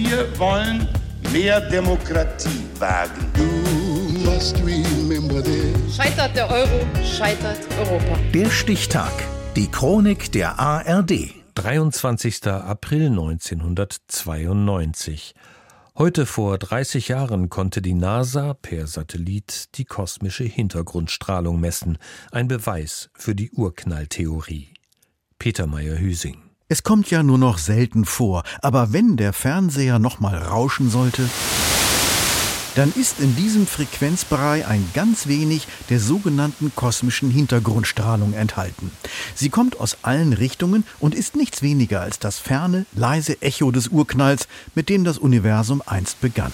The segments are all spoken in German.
Wir wollen mehr Demokratie wagen. Scheitert der Euro, scheitert Europa. Der Stichtag. Die Chronik der ARD. 23. April 1992. Heute vor 30 Jahren konnte die NASA per Satellit die kosmische Hintergrundstrahlung messen, ein Beweis für die Urknalltheorie. Peter Meyer-Hüsing. Es kommt ja nur noch selten vor, aber wenn der Fernseher noch mal rauschen sollte, dann ist in diesem Frequenzbereich ein ganz wenig der sogenannten kosmischen Hintergrundstrahlung enthalten. Sie kommt aus allen Richtungen und ist nichts weniger als das ferne, leise Echo des Urknalls, mit dem das Universum einst begann.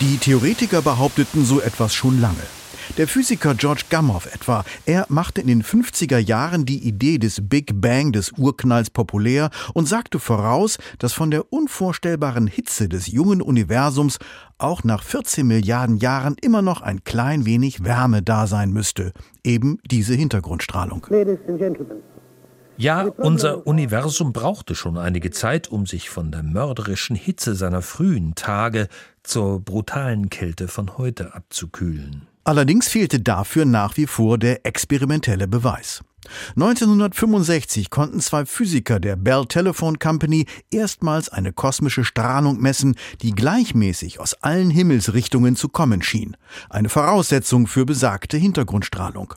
Die Theoretiker behaupteten so etwas schon lange. Der Physiker George Gamow etwa, er machte in den 50er Jahren die Idee des Big Bang des Urknalls populär und sagte voraus, dass von der unvorstellbaren Hitze des jungen Universums auch nach 14 Milliarden Jahren immer noch ein klein wenig Wärme da sein müsste. Eben diese Hintergrundstrahlung. Ja, unser Universum brauchte schon einige Zeit, um sich von der mörderischen Hitze seiner frühen Tage zur brutalen Kälte von heute abzukühlen. Allerdings fehlte dafür nach wie vor der experimentelle Beweis. 1965 konnten zwei Physiker der Bell Telephone Company erstmals eine kosmische Strahlung messen, die gleichmäßig aus allen Himmelsrichtungen zu kommen schien. Eine Voraussetzung für besagte Hintergrundstrahlung.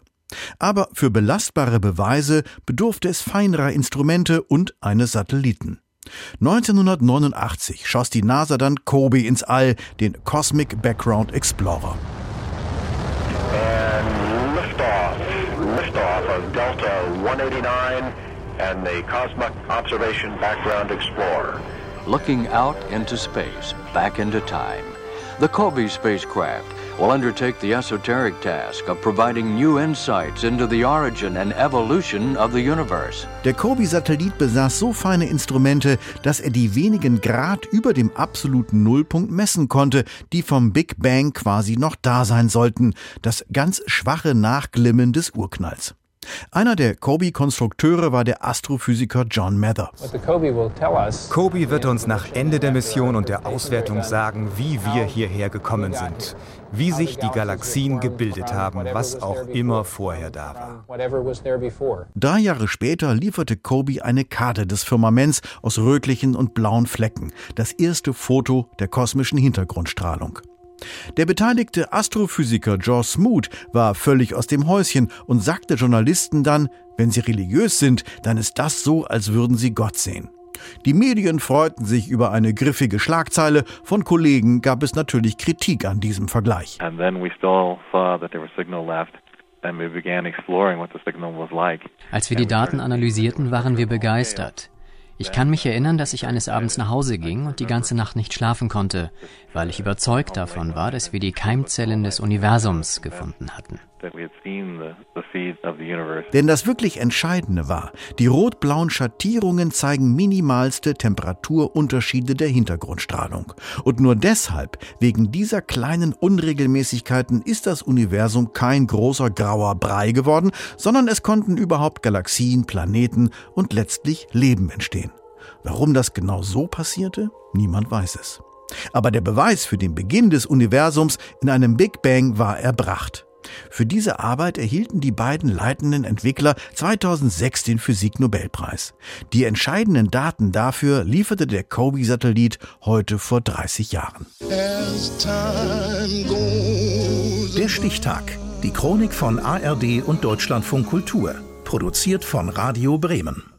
Aber für belastbare Beweise bedurfte es feinerer Instrumente und eines Satelliten. 1989 schoss die NASA dann Kobe ins All, den Cosmic Background Explorer. And liftoff. Liftoff of Delta 189 and the Cosmic Observation Background Explorer. Looking out into space, back into time. The Kobe spacecraft will undertake the esoteric task of providing new insights into the origin and evolution of the universe. Der Kobe-Satellit besaß so feine Instrumente, dass er die wenigen Grad über dem absoluten Nullpunkt messen konnte, die vom Big Bang quasi noch da sein sollten, das ganz schwache Nachglimmen des Urknalls. Einer der Kobe-Konstrukteure war der Astrophysiker John Mather. Kobe wird uns nach Ende der Mission und der Auswertung sagen, wie wir hierher gekommen sind, wie sich die Galaxien gebildet haben, was auch immer vorher da war. Drei Jahre später lieferte Kobe eine Karte des Firmaments aus rötlichen und blauen Flecken, das erste Foto der kosmischen Hintergrundstrahlung. Der beteiligte Astrophysiker George Smoot war völlig aus dem Häuschen und sagte Journalisten dann, wenn sie religiös sind, dann ist das so, als würden sie Gott sehen. Die Medien freuten sich über eine griffige Schlagzeile, von Kollegen gab es natürlich Kritik an diesem Vergleich. Als wir die Daten analysierten, waren wir begeistert. Ich kann mich erinnern, dass ich eines Abends nach Hause ging und die ganze Nacht nicht schlafen konnte, weil ich überzeugt davon war, dass wir die Keimzellen des Universums gefunden hatten. Denn das wirklich Entscheidende war, die rot-blauen Schattierungen zeigen minimalste Temperaturunterschiede der Hintergrundstrahlung. Und nur deshalb, wegen dieser kleinen Unregelmäßigkeiten, ist das Universum kein großer grauer Brei geworden, sondern es konnten überhaupt Galaxien, Planeten und letztlich Leben entstehen. Warum das genau so passierte? Niemand weiß es. Aber der Beweis für den Beginn des Universums in einem Big Bang war erbracht. Für diese Arbeit erhielten die beiden leitenden Entwickler 2006 den Physiknobelpreis. Die entscheidenden Daten dafür lieferte der Kobe-Satellit heute vor 30 Jahren. Der Stichtag. Die Chronik von ARD und Deutschlandfunk Kultur. Produziert von Radio Bremen.